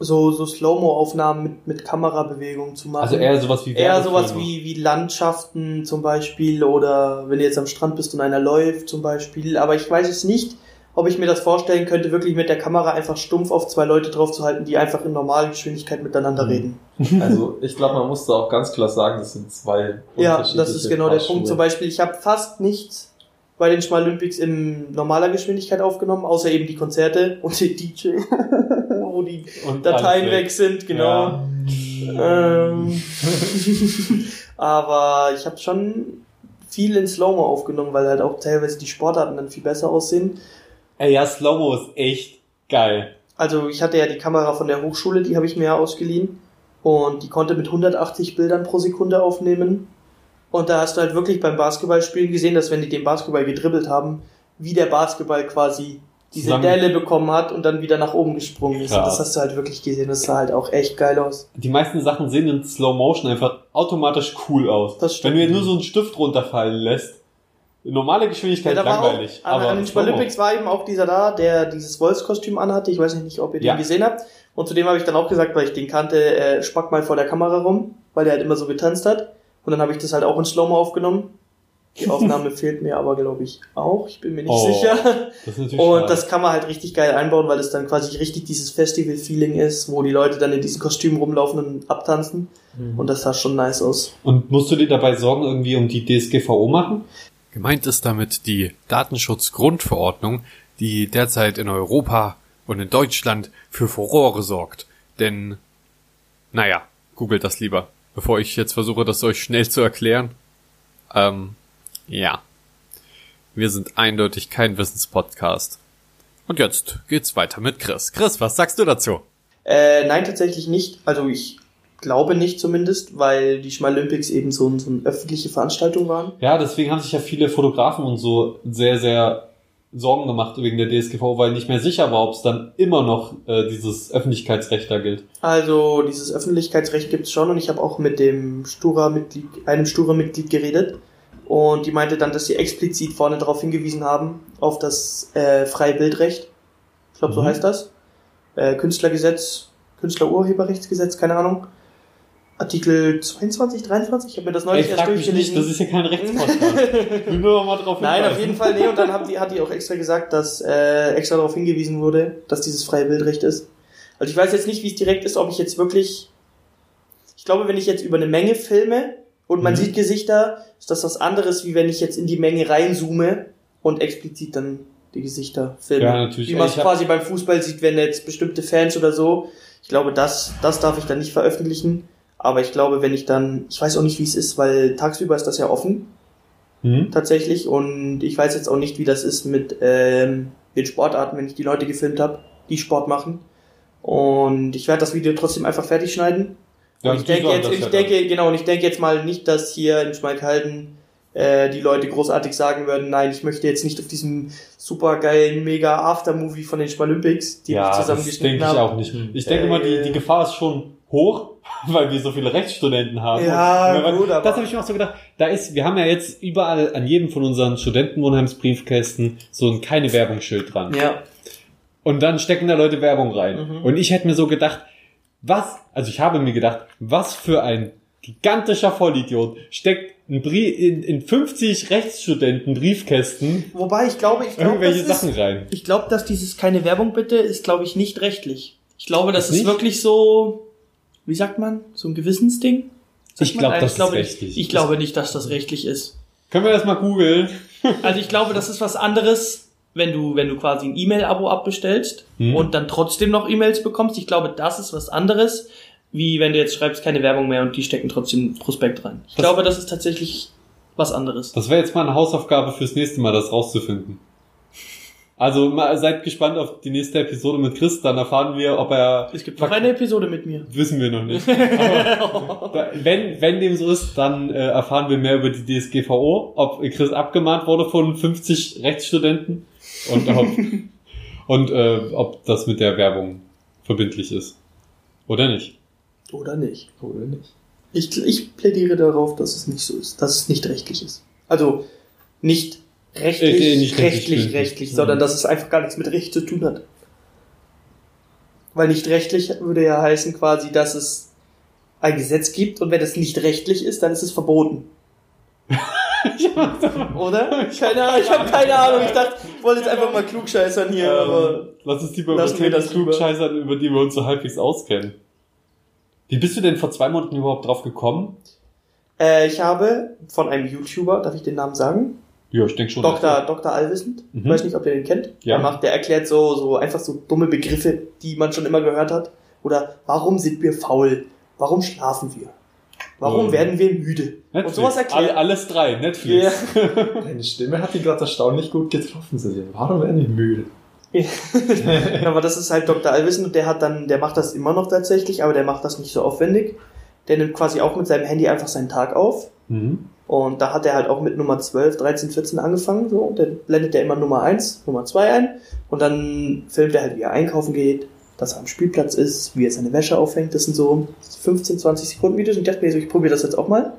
so, so Slow-Mo-Aufnahmen mit, mit Kamerabewegungen zu machen. Also eher sowas wie Eher sowas wie, wie Landschaften zum Beispiel oder wenn du jetzt am Strand bist und einer läuft zum Beispiel. Aber ich weiß es nicht, ob ich mir das vorstellen könnte, wirklich mit der Kamera einfach stumpf auf zwei Leute drauf zu halten, die einfach in normaler Geschwindigkeit miteinander Mhm. reden. Also ich glaube, man muss da auch ganz klar sagen, das sind zwei Ja, das ist genau der Punkt. Zum. Beispiel, ich habe fast nichts bei den Schmalolympics in normaler Geschwindigkeit aufgenommen, außer eben die Konzerte und den DJ, wo die Und Dateien weg sind, genau. Ja. Ähm, aber ich habe schon viel in Slow-Mo aufgenommen, weil halt auch teilweise die Sportarten dann viel besser aussehen. Ey, ja, Slow-Mo ist echt geil. Also ich hatte ja die Kamera von der Hochschule, die habe ich mir ja ausgeliehen. Und die konnte mit 180 Bildern pro Sekunde aufnehmen. Und da hast du halt wirklich beim Basketballspielen gesehen, dass wenn die den Basketball gedribbelt haben, wie der Basketball quasi diese Zusammen- Delle bekommen hat und dann wieder nach oben gesprungen ist. Das hast du halt wirklich gesehen. Das sah halt auch echt geil aus. Die meisten Sachen sehen in Slow Motion einfach automatisch cool aus. Das stimmt. Wenn du jetzt nur so einen Stift runterfallen lässt, normale Geschwindigkeit Ja, langweilig. Auch, aber an den. Paralympics war eben auch dieser da, der dieses Wolfskostüm anhatte. Ich weiß nicht, ob ihr Ja. den gesehen habt. Und zu dem habe ich dann auch gesagt, weil ich den kannte, äh, spack mal vor der Kamera rum, weil der halt immer so getanzt hat. Und dann habe ich das halt auch in Slow-Mo aufgenommen. Die Aufnahme fehlt mir aber, glaube ich, auch. Ich bin mir nicht Oh, sicher. Das Und schade. das kann man halt richtig geil einbauen, weil es dann quasi richtig dieses Festival-Feeling ist, wo die Leute dann in diesen Kostümen rumlaufen und abtanzen. Mhm. Und das sah schon nice aus. Und musst du dir dabei Sorgen irgendwie um die DSGVO machen? Gemeint ist damit die Datenschutzgrundverordnung, die derzeit in Europa und in Deutschland für Furore sorgt. Denn, naja, googelt das lieber, bevor ich jetzt versuche, das euch schnell zu erklären. Ähm, ja. Wir sind eindeutig kein Wissenspodcast. Und jetzt geht's weiter mit Chris. Chris, was sagst du dazu? Äh, nein, tatsächlich nicht. Also ich glaube nicht zumindest, weil die Schmalolympics eben so, so eine öffentliche Veranstaltung waren. Ja, deswegen haben sich ja viele Fotografen und so sehr, sehr Sorgen gemacht wegen der DSGVO, weil nicht mehr sicher war, ob es dann immer noch äh, dieses Öffentlichkeitsrecht da gilt. Also dieses Öffentlichkeitsrecht gibt's schon und ich habe auch mit dem Stura-Mitglied, einem Stura-Mitglied geredet und die meinte dann, dass sie explizit vorne darauf hingewiesen haben, auf das äh, freie Bildrecht. Ich glaube, so Mhm. heißt das. Äh, Künstlergesetz, Künstlerurheberrechtsgesetz, keine Ahnung. Artikel 22, 23, ich habe mir das neulich erst durchgelesen. das ist ja kein Rechtspodcast. Will nur mal drauf Nein, auf jeden Fall, nee, und dann haben die, hat die auch extra gesagt, dass äh, extra darauf hingewiesen wurde, dass dieses freie Bildrecht ist. Also ich weiß jetzt nicht, wie es direkt ist, ob ich jetzt wirklich. Ich glaube, wenn ich jetzt über eine Menge filme und man Mhm. sieht Gesichter, ist das was anderes, wie wenn ich jetzt in die Menge reinzoome und explizit dann die Gesichter filme. Ja, natürlich. Wie man es quasi beim Fußball sieht, wenn jetzt bestimmte Fans oder so. Ich glaube, das, das darf ich dann nicht veröffentlichen. Aber ich glaube, wenn ich dann, ich weiß auch nicht, wie es ist, weil tagsüber ist das ja offen Hm? tatsächlich und ich weiß jetzt auch nicht, wie das ist mit ähm, den Sportarten, wenn ich die Leute gefilmt habe, die Sport machen. Und ich werde das Video trotzdem einfach fertig schneiden. Ja, und ich denke jetzt, ich ja denke, genau, und ich denke jetzt mal nicht, dass hier in Schmalkalden äh, die Leute großartig sagen würden, nein, ich möchte jetzt nicht auf diesem supergeilen mega Aftermovie von den Schmalympics, die ja, ich das zusammengeschnitten denke ich habe. auch nicht. Ich denke mal, die, die Gefahr ist schon hoch, weil wir so viele Rechtsstudenten haben. Ja, gut, aber- Das habe ich mir auch so gedacht. Da ist, wir haben ja jetzt überall an jedem von unseren Studentenwohnheimsbriefkästen so ein keine Werbungsschild dran. Ja, Und dann stecken da Leute Werbung rein. Mhm. Und ich hätte mir so gedacht, was, also ich habe mir gedacht, was für ein gigantischer Vollidiot steckt ein Brief in, in 50 Rechtsstudenten Briefkästen wobei ich glaube, ich glaube, irgendwelche das ist, Sachen rein. Ich glaube, dass dieses keine Werbung bitte ist, glaube ich, nicht rechtlich. Ich glaube, das Ist ist nicht? wirklich so, wie sagt man, so ein Gewissensding. Sagt Ich man? glaub, Nein, das ich glaube ist nicht. rechtlich. Ich glaube nicht, dass das rechtlich ist. Können wir das mal googeln? Also ich glaube, das ist was anderes, wenn du, wenn du quasi ein E-Mail-Abo abbestellst Hm. und dann trotzdem noch E-Mails bekommst. Ich glaube, das ist was anderes, wie wenn du jetzt schreibst keine Werbung mehr und die stecken trotzdem Prospekt rein. Ich Das- glaube, das ist tatsächlich was anderes. Das wäre jetzt mal eine Hausaufgabe fürs nächste Mal, das rauszufinden. Also mal, seid gespannt auf die nächste Episode mit Chris, dann erfahren wir, ob er... Es gibt noch eine Episode mit mir. Wissen wir noch nicht. Aber da, wenn, wenn dem so ist, dann äh, erfahren wir mehr über die DSGVO, ob Chris abgemahnt wurde von 50 Rechtsstudenten und ob, und äh, ob das mit der Werbung verbindlich ist. Oder nicht. Oder nicht. Oder nicht? Ich, ich plädiere darauf, dass es nicht so ist, dass es nicht rechtlich ist. Also nicht rechtlich, Äh, nicht rechtlich, rechtlich, rechtlich, sondern dass es einfach gar nichts mit Recht zu tun hat. Weil nicht rechtlich würde ja heißen quasi, dass es ein Gesetz gibt und wenn es nicht rechtlich ist, dann ist es verboten. Oder? Keine Ahnung, ich habe keine Ahnung. Ich dachte, ich wollte jetzt einfach mal klugscheißern hier, aber Ähm, lass uns lieber über Themen klugscheißern, über die wir uns so halbwegs auskennen. Wie bist du denn vor zwei Monaten überhaupt drauf gekommen? äh, ich habe von einem YouTuber, darf ich den Namen sagen? Ja, ich denke schon. Dr. Dr. Allwissend. Ich Mhm. weiß nicht, ob ihr den kennt. Ja. Der macht, der erklärt so, so einfach so dumme Begriffe, die man schon immer gehört hat. Oder warum sind wir faul? Warum schlafen wir? Warum Ähm, werden wir müde? Netflix. Und sowas erklärt. All, alles drei, Netflix. Ja. Deine Stimme hat die gerade erstaunlich gut getroffen, Silvia. Warum werden die müde? aber das ist halt Dr. Allwissend und der hat dann, der macht das immer noch tatsächlich, aber der macht das nicht so aufwendig. Der nimmt quasi auch mit seinem Handy einfach seinen Tag auf. Mhm. Und da hat er halt auch mit Nummer 12, 13, 14 angefangen, so. Und dann blendet er immer Nummer 1, Nummer 2 ein. Und dann filmt er halt, wie er einkaufen geht, dass er am Spielplatz ist, wie er seine Wäsche aufhängt. Das sind so 15, 20 Sekunden Videos. Und ich dachte mir ich probiere das jetzt auch mal.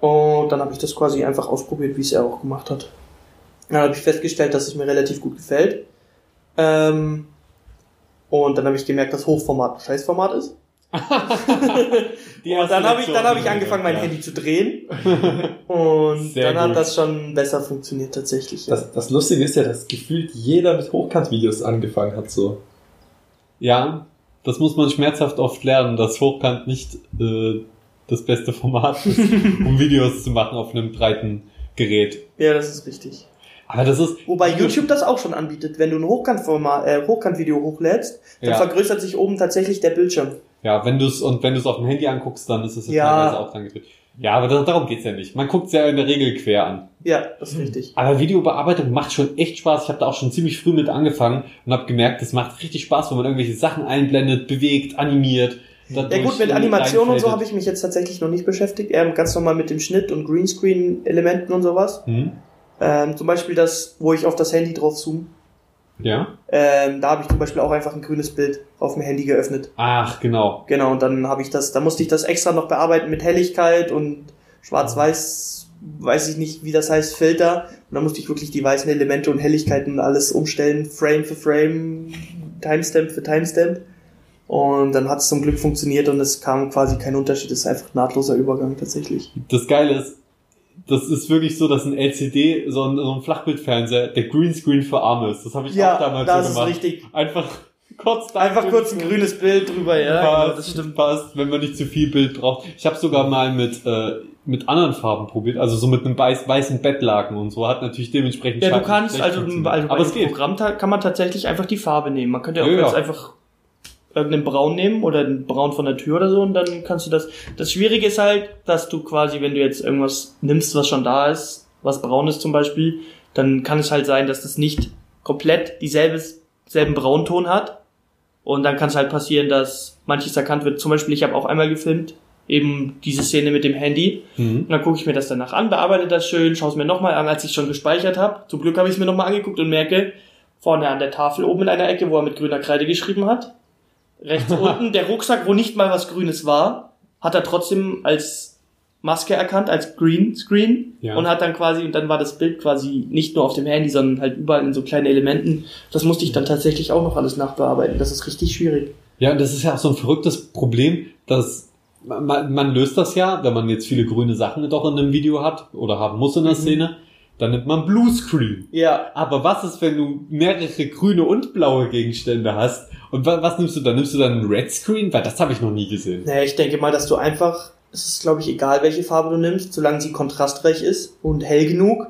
Und dann habe ich das quasi einfach ausprobiert, wie es er auch gemacht hat. Dann habe ich festgestellt, dass es mir relativ gut gefällt. Ähm, und dann habe ich gemerkt, dass Hochformat ein Scheißformat ist. Die Und dann habe ich, dann habe ich angefangen, mein Ja. Handy zu drehen. Und Sehr dann hat gut. das schon besser funktioniert tatsächlich. Ja. Das, das Lustige ist ja, dass gefühlt jeder mit Hochkant-Videos angefangen hat, so. Ja, das muss man schmerzhaft oft lernen, dass Hochkant nicht äh, das beste Format ist, um Videos zu machen auf einem breiten Gerät. ja, das ist richtig. Aber das ist. Wobei YouTube das auch schon anbietet. Wenn du ein Hochkantformat, äh, Hochkantvideo hochlädst, dann Ja. vergrößert sich oben tatsächlich der Bildschirm. Ja, wenn du es und wenn du es auf dem Handy anguckst, dann ist es ja, teilweise auch dran gedreht. Ja, aber da, darum geht's ja nicht. Man guckt es ja in der Regel quer an. Ja, das ist richtig. Aber Videobearbeitung macht schon echt Spaß. Ich habe da auch schon ziemlich früh mit angefangen und habe gemerkt, es macht richtig Spaß, wenn man irgendwelche Sachen einblendet, bewegt, animiert. Ja gut, mit Animation und so habe ich mich jetzt tatsächlich noch nicht beschäftigt. Eher ganz normal mit dem Schnitt und Greenscreen-Elementen und sowas. Hm? Ähm, zum Beispiel das, wo ich auf das Handy drauf zoome. Ja? Ähm, da habe ich zum Beispiel auch einfach ein grünes Bild auf dem Handy geöffnet. Ach, genau. Genau, und dann habe ich das, da musste ich das extra noch bearbeiten mit Helligkeit und schwarz-weiß, weiß ich nicht, wie das heißt, Filter. Und dann musste ich wirklich die weißen Elemente und Helligkeiten alles umstellen, Frame für Frame, Timestamp für Timestamp. Und dann hat es zum Glück funktioniert und es kam quasi kein Unterschied. Es ist einfach nahtloser Übergang tatsächlich. Das Geile ist, das ist wirklich so, dass ein LCD, so ein, so ein Flachbildfernseher, der Greenscreen für Arme ist. Das habe ich auch damals das so gemacht. ist richtig. Einfach kurz da Einfach kurz ein grünes Bild drüber, ja. genau, passt, das stimmt. passt, wenn man nicht zu viel Bild braucht. Ich habe sogar mal mit äh, mit anderen Farben probiert, also so mit einem weiß, weißen Bettlaken und so hat natürlich dementsprechend Ja, du kannst, also, also aber bei es dem geht. Programm kann man tatsächlich einfach die Farbe nehmen. Man könnte ja auch Ja, jetzt ja. einfach irgendeinen Braun nehmen oder einen Braun von der Tür oder so und dann kannst du das. Das Schwierige ist halt, dass du quasi, wenn du jetzt irgendwas nimmst, was schon da ist, was braun ist zum Beispiel, dann kann es halt sein, dass das nicht komplett dieselbe, selben Braunton hat. Und dann kann es halt passieren, dass manches erkannt wird. Zum Beispiel, ich habe auch einmal gefilmt, eben diese Szene mit dem Handy. Mhm. Und dann gucke ich mir das danach an, bearbeite das schön, schaue es mir nochmal an, als ich schon gespeichert habe. Zum Glück habe ich es mir nochmal angeguckt und merke, vorne an der Tafel oben in einer Ecke, wo er mit grüner Kreide geschrieben hat, rechts unten der Rucksack, wo nicht mal was Grünes war, hat er trotzdem als Maske erkannt, als Greenscreen Ja. und hat dann quasi, und dann war das Bild quasi nicht nur auf dem Handy, sondern halt überall in so kleinen Elementen. Das musste ich dann tatsächlich auch noch alles nachbearbeiten. Das ist richtig schwierig. Ja, das ist ja auch so ein verrücktes Problem, dass man, man löst das ja, wenn man jetzt viele grüne Sachen doch in einem Video hat oder haben muss in der Mhm. Szene, dann nimmt man Bluescreen. Ja, Aber was ist, wenn du mehrere grüne und blaue Gegenstände hast? Und wa was nimmst du dann? Nimmst du dann einen Red Screen? Weil das habe ich noch nie gesehen. Naja, ich denke mal, dass du einfach, es ist glaube ich egal, welche Farbe du nimmst, solange sie kontrastreich ist und hell genug.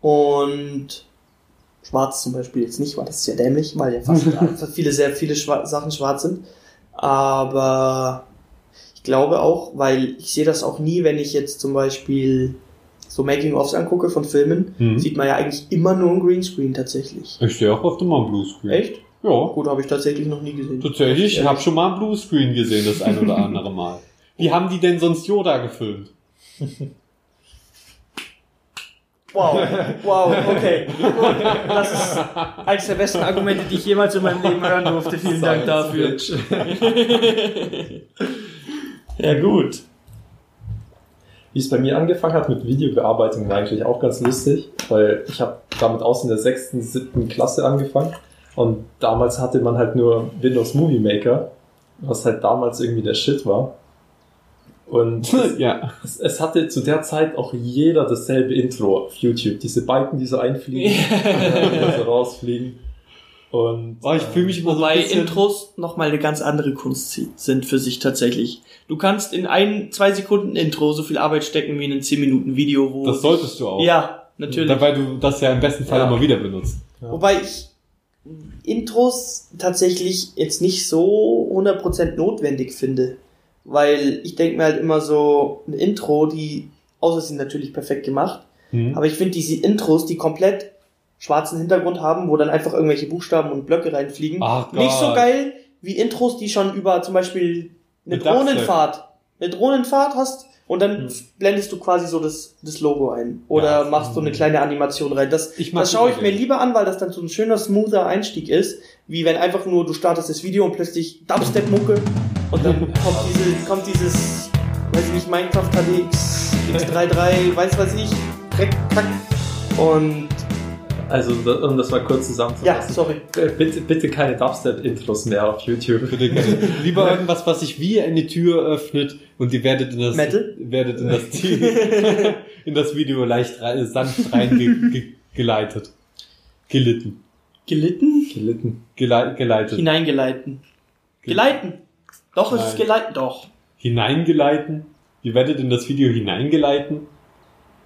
Und schwarz zum Beispiel jetzt nicht, weil das ist ja dämlich, weil ja fast fast viele, sehr viele Schwa Sachen schwarz sind. Aber ich glaube auch, weil ich sehe das auch nie, wenn ich jetzt zum Beispiel so Making-ofs angucke von Filmen, Mhm. sieht man ja eigentlich immer nur ein Greenscreen tatsächlich. Ich stehe auch auf dem mal einen Bluescreen. Echt? Ja. Gut, habe ich tatsächlich noch nie gesehen. Tatsächlich, ich habe schon mal einen Bluescreen gesehen, das ein oder andere Mal. Wie haben die denn sonst Yoda gefilmt? Wow, wow, okay. Das ist eines der besten Argumente, die ich jemals in meinem Leben hören durfte. Vielen Dank dafür. Ja, gut. Wie es bei mir angefangen hat mit Videobearbeitung, war eigentlich auch ganz lustig, weil ich habe damit aus in der sechsten, siebten Klasse angefangen und damals hatte man halt nur Windows Movie Maker, was halt damals irgendwie der Shit war. Und ja. es, es hatte zu der Zeit auch jeder dasselbe Intro auf YouTube. Diese Balken, die so einfliegen, die so rausfliegen. Und Oh, ich fühle mich immer so Wobei ein bisschen... Intros nochmal eine ganz andere Kunst sind für sich tatsächlich. Du kannst in ein, zwei Sekunden Intro so viel Arbeit stecken wie in ein 10 Minuten Video, wo... Das solltest du auch. ja, natürlich. Dabei du das ja im besten Fall Ja. immer wieder benutzt. Wobei ich Intros tatsächlich jetzt nicht so 100% notwendig finde. Weil ich denke mir halt immer so, ein Intro, die, außer sie sind natürlich perfekt gemacht, Mhm. aber ich finde diese Intros, die komplett schwarzen Hintergrund haben, wo dann einfach irgendwelche Buchstaben und Blöcke reinfliegen, Ach nicht so Gott. geil wie Intros, die schon über zum Beispiel eine Mit. Drohnenfahrt, eine Drohnenfahrt hast und dann Hm. blendest du quasi so das, das Logo ein. Oder Ja. machst so eine kleine Animation rein. Das, das schaue ich mir lieber an, weil das dann so ein schöner, smoother Einstieg ist, wie wenn einfach nur du startest das Video und plötzlich Dubstep-Mucke und dann kommt, diese, kommt dieses, weiß ich nicht, Minecraft KDX, X33, weiß was ich, Dreck, Kack. Und also, um das mal kurz ja, zusammenzufassen. sorry. Äh, Bitte, bitte keine Dubstep-Intros mehr auf YouTube. Bitte gerne. Lieber irgendwas, was sich wie eine Tür öffnet und ihr werdet in das, Metal? werdet in das, in das Video leicht rei- sanft reingeleitet. Gelitten. Gelitten? Gelitten. Gelei geleitet. Hineingeleiten. Geleiten. Doch, es ist Nein. geleiten. Doch. Hineingeleiten. Ihr werdet in das Video hineingeleiten.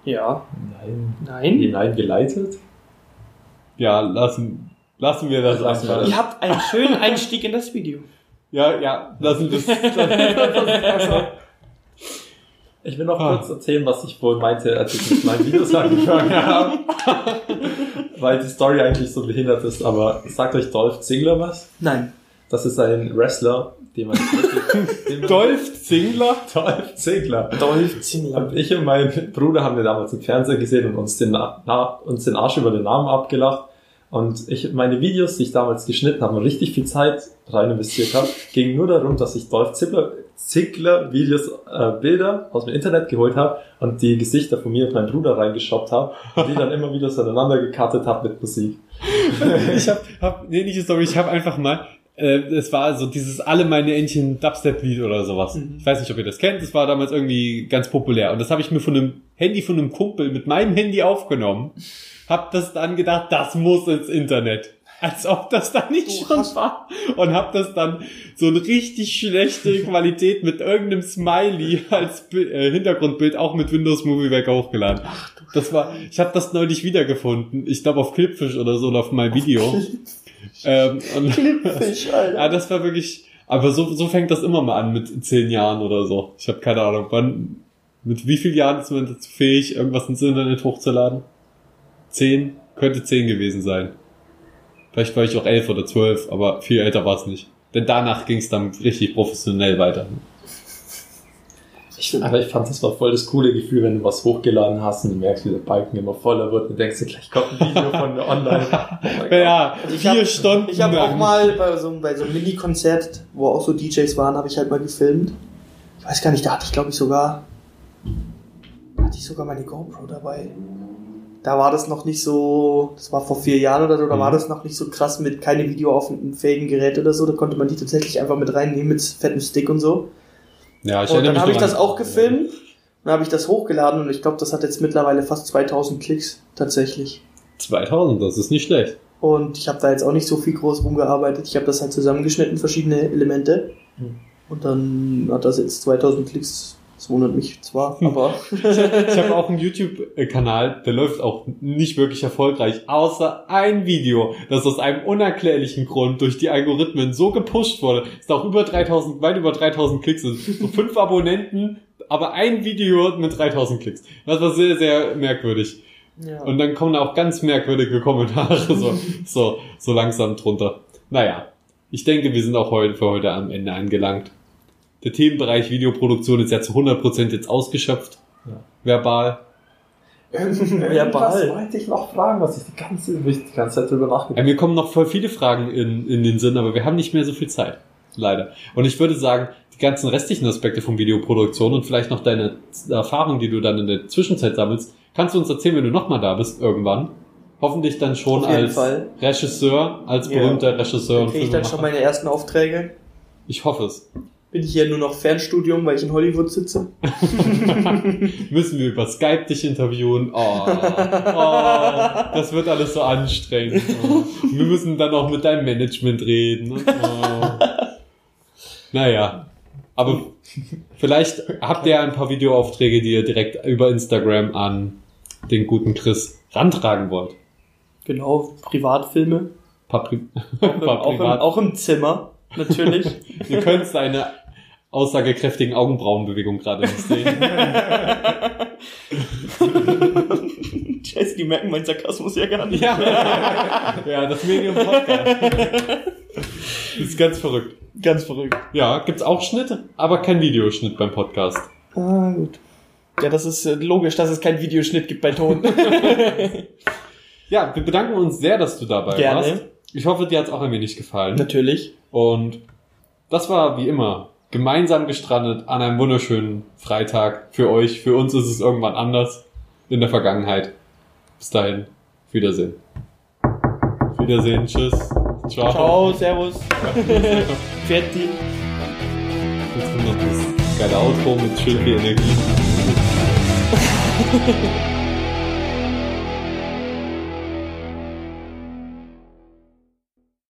Ja. Nein. Nein. Hineingeleitet? Ja, lassen, lassen wir das Lassen wir einfach. Ihr habt einen schönen Einstieg in das Video. Ja, ja, lassen wir Ich will noch Ah. kurz erzählen, was ich wohl meinte, als ich mit meinen Videos angefangen habe. Weil die Story eigentlich so behindert ist, aber sagt euch Dolph Ziggler was? Nein. Das ist ein Wrestler, den man den man Dolph Zingler? Dolph Ziggler. Dolph Ziggler. Und ich und mein Bruder haben wir damals im Fernsehen gesehen und uns den, Na uns den Arsch über den Namen abgelacht. Und ich, meine Videos, die ich damals geschnitten habe und richtig viel Zeit rein investiert habe, ging nur darum, dass ich Dolph Ziggler, Ziggler Videos, äh, Bilder aus dem Internet geholt habe und die Gesichter von mir und meinem Bruder reingeshoppt habe und die dann immer wieder so aneinander gecuttet habe mit Musik. ich hab, hab nee, nicht Story, ich habe einfach mal, äh, es war so dieses alle meine Entchen Dubstep-Lied oder sowas. Mhm. Ich weiß nicht, ob ihr das kennt, das war damals irgendwie ganz populär. Und das habe ich mir von einem Handy von einem Kumpel mit meinem Handy aufgenommen. Hab das dann gedacht, das muss ins Internet. Als ob das da nicht Du schon hast- war. Und hab das dann so eine richtig schlechte Qualität mit irgendeinem Smiley als Bi- äh, Hintergrundbild auch mit Windows Movie Maker hochgeladen. Das war, ich habe das neulich wiedergefunden. Ich glaube auf Clipfish oder so oder auf mein Video. Ähm, Clipfish, Alter. ja, das war wirklich. Aber so, so fängt das immer mal an mit zehn Jahren oder so. Ich habe keine Ahnung, wann. Mit wie vielen Jahren ist man dazu fähig, irgendwas ins Internet hochzuladen? Zehn? Könnte zehn gewesen sein. Vielleicht war ich auch elf oder zwölf, aber viel älter war es nicht. Denn danach ging es dann richtig professionell weiter. Ich Aber ich fand, das war voll das coole Gefühl, wenn du was hochgeladen hast und du merkst, wie der Balken immer voller wird und denkst dir, gleich kommt ein Video von online. Ja, Also ich vier hab- Stunden. Ich habe auch mal bei so, bei so einem Mini-Konzert, wo auch so DJs waren, habe ich halt mal gefilmt. Ich weiß gar nicht, da hatte ich glaube ich sogar, hatte ich sogar meine GoPro dabei. Da war das noch nicht so, das war vor vier Jahren oder so, da Mhm. war das noch nicht so krass mit keine Video auf einem fähigen Gerät oder so, da konnte man die tatsächlich einfach mit reinnehmen mit fettem Stick und so. Ja, ich Und dann habe ich das auch gefilmt, dann habe ich das hochgeladen und ich glaube, das hat jetzt mittlerweile fast 2000 Klicks tatsächlich. 2000, das ist nicht schlecht. Und ich habe da jetzt auch nicht so viel groß rumgearbeitet. Ich habe das halt zusammengeschnitten, verschiedene Elemente. Hm. Und dann hat das jetzt 2000 Klicks. Das wundert mich zwar, aber Ich habe auch einen YouTube-Kanal, der läuft auch nicht wirklich erfolgreich, außer ein Video, das aus einem unerklärlichen Grund durch die Algorithmen so gepusht wurde, dass da auch über 3000, weit über 3000 Klicks sind. So fünf Abonnenten, aber ein Video mit 3000 Klicks. Das war sehr, sehr merkwürdig. ja. Und dann kommen da auch ganz merkwürdige Kommentare so, so, so langsam drunter. Naja, ich denke, wir sind auch heute für heute am Ende angelangt. Der Themenbereich Videoproduktion ist ja zu 100% jetzt ausgeschöpft. Ja. Verbal. Verbal. wollte ich noch fragen, was ich die ganze, ich die ganze Zeit drüber nachgedacht Ja, mir kommen noch voll viele Fragen in, in den Sinn, aber wir haben nicht mehr so viel Zeit. Leider. Und ich würde sagen, die ganzen restlichen Aspekte von Videoproduktion und vielleicht noch deine Erfahrung, die du dann in der Zwischenzeit sammelst, kannst du uns erzählen, wenn du nochmal da bist, irgendwann. Hoffentlich dann schon als Fall. Regisseur, als Ja. berühmter Regisseur Dann und kriege ich dann schon meine ersten Aufträge. Ich hoffe es. Bin ich hier nur noch Fernstudium, weil ich in Hollywood sitze. Müssen wir über Skype dich interviewen? Oh, oh, das wird alles so anstrengend. Oh. Wir müssen dann auch mit deinem Management reden. Oh. Naja, aber vielleicht habt ihr ein paar Videoaufträge, die ihr direkt über Instagram an den guten Chris rantragen wollt. Genau, Privatfilme. Ein paar, Pri Auch im, auch im Zimmer, natürlich. Ihr könnt seine aussagekräftigen Augenbrauenbewegungen gerade nicht sehen. Scheiße, die merken meinen Sarkasmus ja gar nicht. Ja, ja das Medium Podcast. Das ist ganz verrückt. Ganz verrückt. Ja, gibt's auch Schnitte, aber kein Videoschnitt beim Podcast. Ah, gut. Ja, das ist äh, logisch, dass es keinen Videoschnitt gibt bei Ton. Ja, wir bedanken uns sehr, dass du dabei Gerne. warst. Ich hoffe, dir hat's auch ein wenig gefallen. Natürlich. Und das war wie immer gemeinsam gestrandet an einem wunderschönen Freitag für euch. Für uns ist es irgendwann anders in der Vergangenheit. Bis dahin, Wiedersehen. Wiedersehen, tschüss. Ciao. Ciao, servus. Fertig. Jetzt kommt noch das geile Outro mit schön viel Energie.